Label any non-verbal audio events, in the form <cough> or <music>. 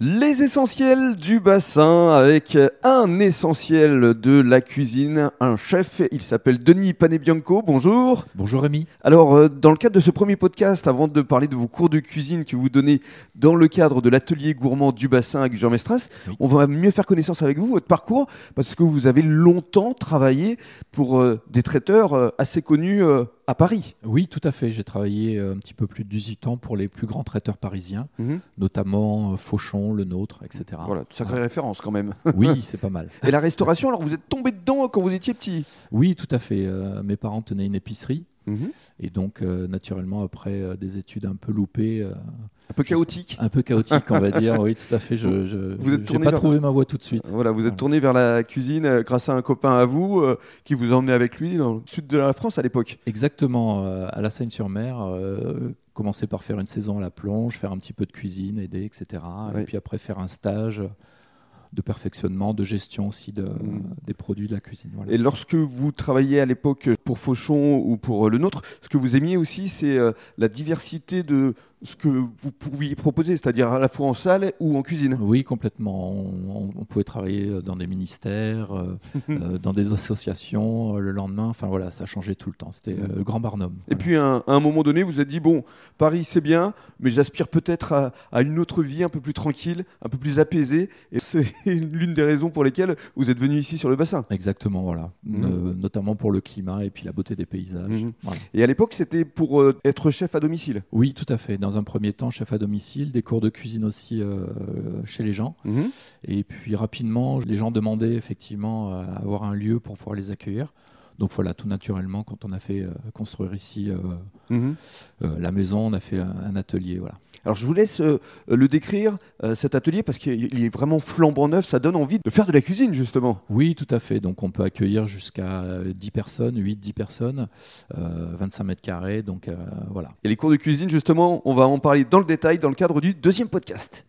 Les essentiels du bassin avec un essentiel de la cuisine, un chef, il s'appelle Denis Panebianco, bonjour. Bonjour Rémi. Alors euh, dans le cadre de ce premier podcast, avant de parler de vos cours de cuisine que vous donnez dans le cadre de l'atelier gourmand du bassin à Gujan-Mestras, Oui. on va mieux faire connaissance avec vous, votre parcours, parce que vous avez longtemps travaillé pour euh, des traiteurs euh, assez connus à Paris. Oui, tout à fait. J'ai travaillé euh, un petit peu plus de 18 ans pour les plus grands traiteurs parisiens, notamment euh, Fauchon, Le Nôtre, etc. Voilà, sacrée référence quand même. Oui, <laughs> c'est pas mal. Et la restauration, alors vous êtes tombé dedans quand vous étiez petit? Oui, tout à fait. Euh, mes parents tenaient une épicerie. Et donc, euh, naturellement, après euh, des études un peu loupées, euh, Un peu chaotique. un peu chaotiques, on va dire, <laughs> oui, tout à fait, je tourné pas vers- trouvé ma voie tout de suite. Voilà, vous êtes Voilà. tourné vers la cuisine grâce à un copain à vous qui vous a emmené avec lui dans le sud de la France à l'époque. Exactement, à la Seine-sur-Mer, commencer par faire une saison à la plonge, faire un petit peu de cuisine, aider, etc. Oui. Et puis après faire un stage de perfectionnement, de gestion aussi de, Mhm. des produits de la cuisine. voilà. Et lorsque vous travailliez à l'époque pour Fauchon ou pour euh, le nôtre, ce que vous aimiez aussi, c'est euh, la diversité de ce que vous pouviez proposer, c'est-à-dire à la fois en salle ou en cuisine. Oui, complètement. On, pouvait travailler dans des ministères, euh, <laughs> euh, dans des associations euh, le lendemain. Enfin voilà, ça changeait tout le temps. C'était euh, le Grand Barnum. Et puis à un, à un moment donné, vous vous êtes dit, bon, Paris c'est bien, mais j'aspire peut-être à, à une autre vie un peu plus tranquille, un peu plus apaisée. Et c'est <laughs> l'une des raisons pour lesquelles vous êtes venu ici sur le bassin. Exactement, voilà. Euh, notamment pour le climat et puis la beauté des paysages. Voilà. Et à l'époque, c'était pour euh, être chef à domicile. Oui, tout à fait. Dans un premier temps, chef à domicile, des cours de cuisine aussi euh, chez les gens. Et puis rapidement, les gens demandaient effectivement à avoir un lieu pour pouvoir les accueillir. Donc voilà, tout naturellement, quand on a fait euh, construire ici Mhm. euh, la maison, on a fait un, un atelier. Voilà. Alors je vous laisse euh, le décrire, euh, cet atelier, parce qu'il il est vraiment flambant neuf, ça donne envie de faire de la cuisine justement. Oui, tout à fait. Donc on peut accueillir jusqu'à euh, 10 personnes, 8-10 personnes, euh, 25 mètres carrés. Donc voilà. Et les cours de cuisine justement, on va en parler dans le détail dans le cadre du deuxième podcast.